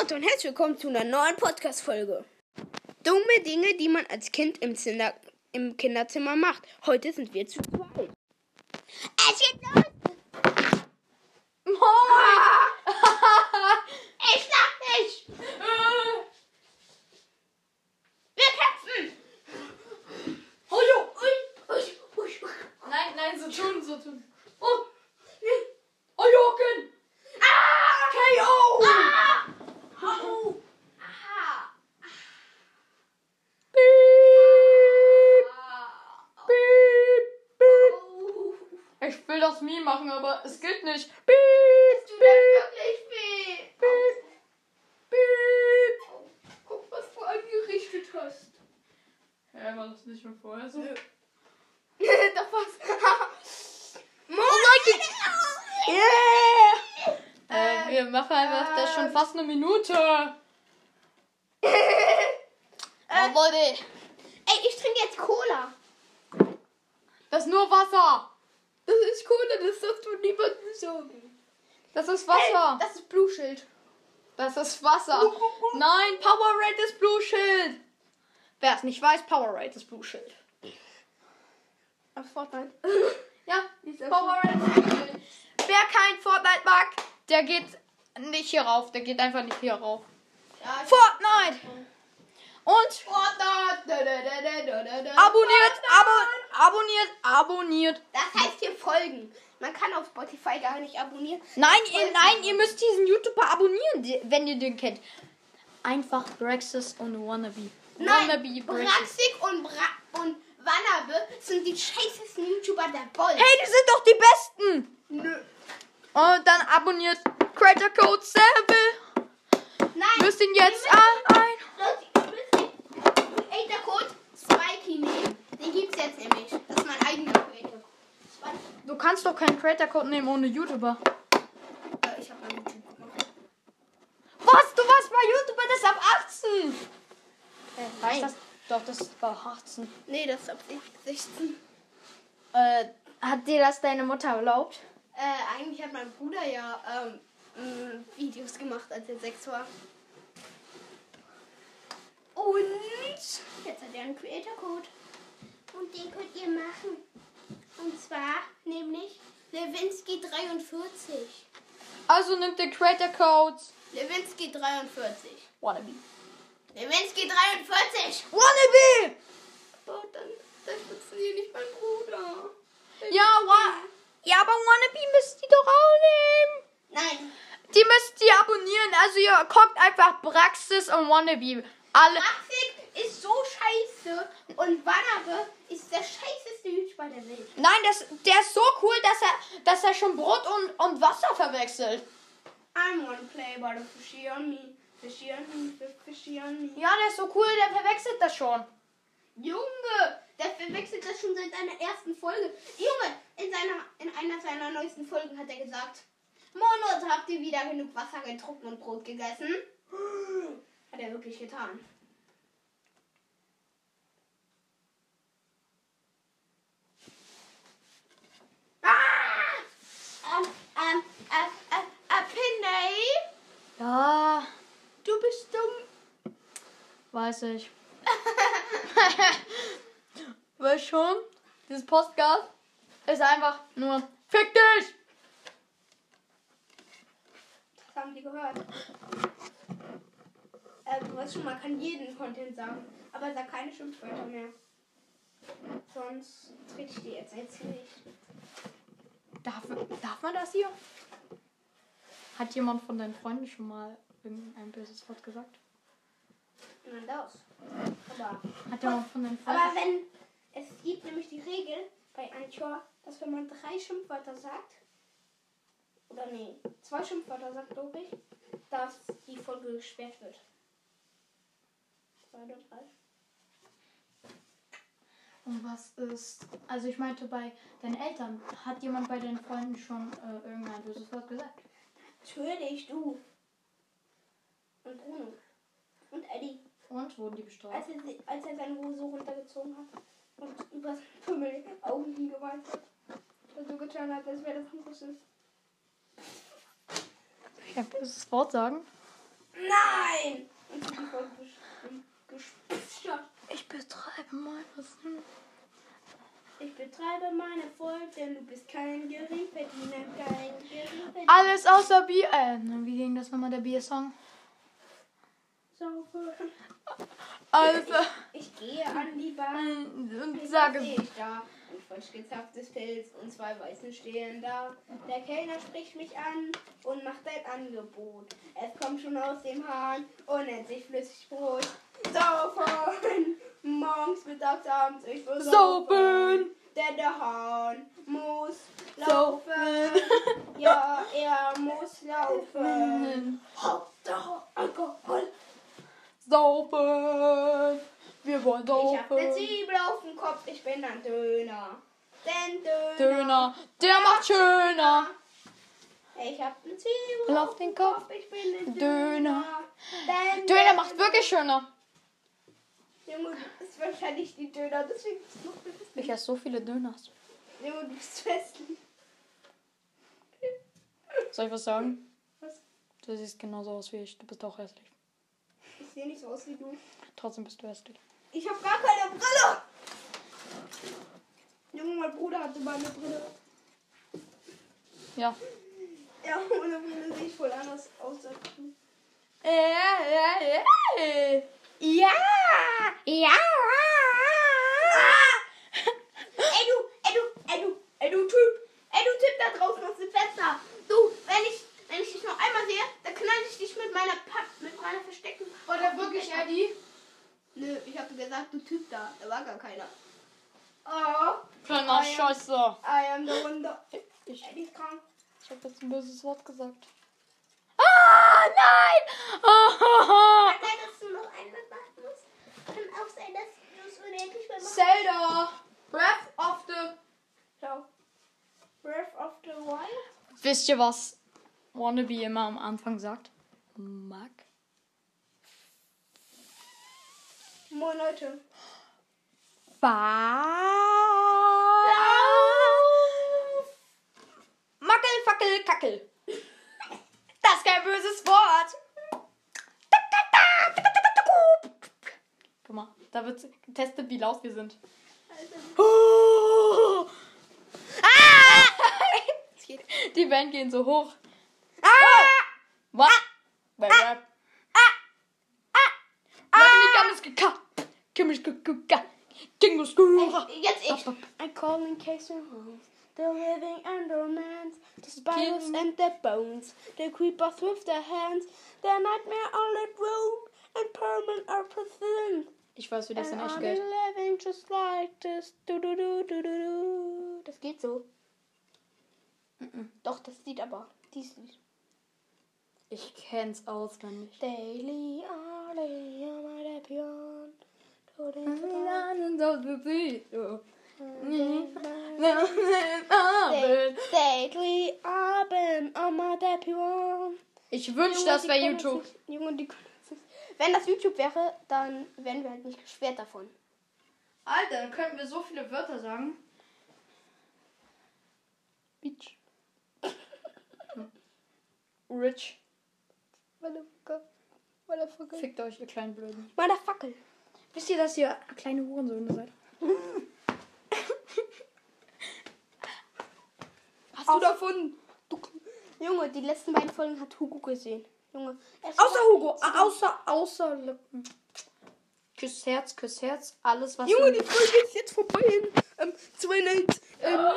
Leute und herzlich willkommen zu einer neuen Podcast-Folge. Dumme Dinge, die man als Kind im, Zinder im Kinderzimmer macht. Heute sind wir zu zweit. Es geht los! Moin! Ich lach nicht! Wir kämpfen! Hallo! Nein, nein, so tun, so tun. Oh! Ajoken! Ah! KO! Ah! Au! Aha! Piep, piep. Au! Ich will das Meme machen, aber es geht nicht. Es Piep, tut piep, wirklich weh! piep, piep. Au. Guck, was du angerichtet hast. Hä, war das nicht schon vorher so? Doch was. Oh Yeah! Äh, wir machen einfach das schon fast eine Minute. Oh, Leute, Ey, ich trinke jetzt Cola. das ist nur Wasser. Das ist Cola, das darfst du niemandem sagen. Das ist Wasser. Das ist Blue Schild. Das ist Wasser. Nein, Powerade ist Blue Shield. Wer es nicht weiß, Powerade ist Blue Shield. Auf Fortnite. Ja, Powerade ist Blue Shield. Wer kein Fortnite mag, der geht nicht hier rauf. Der geht einfach nicht hier rauf. Ja, Fortnite! Und abonniert, abo, abonniert, abonniert. Das heißt hier folgen. Man kann auf Spotify gar nicht abonnieren. Nein, ihr, nein, ihr müsst diesen YouTuber abonnieren, wenn ihr den kennt. Einfach Brexis und Wannabe. Nein, Wannabe. Braxik und, Bra und Wannabe sind die scheißesten YouTuber der Welt. Hey, die sind doch die besten! Nö. Und dann abonniert Creator Code 7. Nein. Müsst ihn jetzt ein. Leute, ihr müsst den Creator Code Spikey nehmen. Den gibt's jetzt nämlich. Das ist mein eigener Creator. Du kannst doch keinen Creator Code nehmen ohne YouTuber. Äh, ich habe mal YouTube gemacht. Was? Du warst bei YouTuber, das ist ab 18. Äh, Weißt das? Doch, das war 18. Nee, das ist ab 16. Äh, hat dir das deine Mutter erlaubt? Äh, eigentlich hat mein Bruder ja ähm, Videos gemacht, als er sechs war. Und jetzt hat er einen Creator Code. Und den könnt ihr machen. Und zwar nämlich Lewinsky 43. Also nimmt den Creator Code Lewinsky 43. Wannabe. Lewinsky 43! Wannabe! Oh, dann, dann funktioniert nicht mein Bruder. Ja, wa ja, aber Wannabe müsst ihr doch auch nehmen. Nein, Die müsst ihr abonnieren. Also ihr guckt einfach Praxis und Wannabe. Alle. Maxik ist so scheiße und Wannabe ist der scheißeste YouTuber der Welt. Nein, das, der ist so cool, dass er, dass er schon Brot und, und Wasser verwechselt. I'm one play by the fishy on me. Fishy on me, fishy on me. Ja, der ist so cool, der verwechselt das schon. Junge, der verwechselt das schon seit seiner ersten Folge. Junge, in, seiner, in einer seiner neuesten Folgen hat er gesagt, Monos, habt ihr wieder genug Wasser getrunken und Brot gegessen? Hat er wirklich getan. Ah! Ähm, ähm, äh, äh, Pinney, Ja, du bist dumm. weiß ich. Weißt schon? Dieses Postgas ist einfach nur Fick dich! Das haben die gehört. Äh, du weißt schon, man kann jeden Content sagen, aber sag keine Schimpfwörter mehr. Sonst trete ich dir jetzt ins Gesicht. Darf, darf man das hier? Hat jemand von deinen Freunden schon mal irgendein böses Wort gesagt? Man darf. Aber, Hat jemand von deinen aber Freunden... wenn es gibt nämlich die Regel bei Anchor, dass wenn man drei Schimpfwörter sagt, oder nee, zwei Schimpfwörter sagt, glaube ich, dass die Folge gesperrt wird. Zwei oder drei. Und was ist... Also ich meinte bei deinen Eltern. Hat jemand bei deinen Freunden schon äh, irgendein böses Wort gesagt? Natürlich, du. Und Bruno. Und Eddie. Und wurden die bestraft? Als er, als er seine Hose runtergezogen hat und über Pimmel Augen hingemalt hat. Und so getan hat, als wäre das ein Kuss ist. Ich ein böses Wort sagen? Nein! Ich betreibe mal was. Ich betreibe meine Folge, denn du bist kein Geringverdiener, kein Geringverdiener. Alles außer Bier. Äh, wie ging das nochmal, der Biersong? Sauber. Also, Ich gehe an die Bahn. und Was sage. ich da? Ein frisch gezapftes Pilz und zwei Weißen stehen da. Der Kellner spricht mich an und macht ein Angebot. Es kommt schon aus dem Hahn und nennt sich Flüssigbrot. Saufen! Morgens, mittags, abends, ich will Saufen! Denn der Hahn muss Saufen. laufen. Ja, er muss laufen. Hauptsache Alkohol. Saufen! Wir wollen Ich hab saufen. Zwiebel auf dem Kopf, ich bin ein Döner. Denn Döner. Döner, der macht schöner. Ich hab ne Zwiebel Auf den Kopf, ich bin ein Döner. Döner. Döner macht wirklich schöner. Junge, du bist wahrscheinlich die Döner, deswegen bist du noch festlich. Ich esse so viele Döners. Junge, du bist festlich. Soll ich was sagen? Was? Du siehst genauso aus wie ich. Du bist auch hässlich. Ich sehe nicht so aus wie du. Trotzdem bist du hässlich. Ich hab gar keine Brille. Junge, mein Bruder hatte mal eine Brille. Ja. Ja, ohne Brille sehe ich voll anders aus als du. Ja! Ja! Ey du, ey du, ey du, ey du Typ, ey du Typ da draußen aus dem Fenster. Du, wenn ich, wenn ich dich noch einmal sehe, dann knall ich dich mit meiner Papp, mit meiner Verstecken. Oder wirklich, Eddie? Nö, ich habe gesagt, du Typ da, da war gar keiner. Oh, Kleiner Scheiße. I am the wonder. Ich, Eddie ist krank. ich hab jetzt ein böses Wort gesagt. Ah, nein! Oh, Kann sein, dass du noch musst. Kann auch sein, dass du es unendlich mal machst. Zelda! Breath of the... Ciao. Breath of the Wild? Wisst ihr, was Wannabe immer am Anfang sagt? Mag. Moin Leute. Mackel, Fackel, Kackel. Da wird getestet, wie laut wir sind. Also, Ah! Die Wellen gehen so hoch. Ah! Was? Ah! Ah! Ah! Jetzt ich. I call in case of homes. The living undermans, the spiders Killing. and the bones, the creepers with their hands, the nightmare all at room, and permanent are present. Ich weiß, wie das in echt geht. living just like this. Du, du, du, du, du, du. Das geht so. Doch, das Lied aber. Dieses Lied. Ich kenn's auswendig. Daily, early, on my pion. Daily, Abend, on my pion. Ich wünschte, das wäre YouTube. Junge, die können nicht. Wenn das YouTube wäre, dann wären wir halt nicht gesperrt davon. Alter, dann könnten wir so viele Wörter sagen. Bitch. Rich. Motherfucker. Motherfucker. Fickt euch, ihr kleinen Blöden. Motherfucker. Wisst ihr, dass ihr kleine Hurensöhne seid? Hast du davon? Du, Junge, die letzten beiden Folgen hat Hugo gesehen. Junge. außer Hugo, ah, außer, außer Lippen. Küss Herz, küss Herz, alles was. Junge, die Folge ist jetzt vorbei. In, ähm, 200, ähm, 0.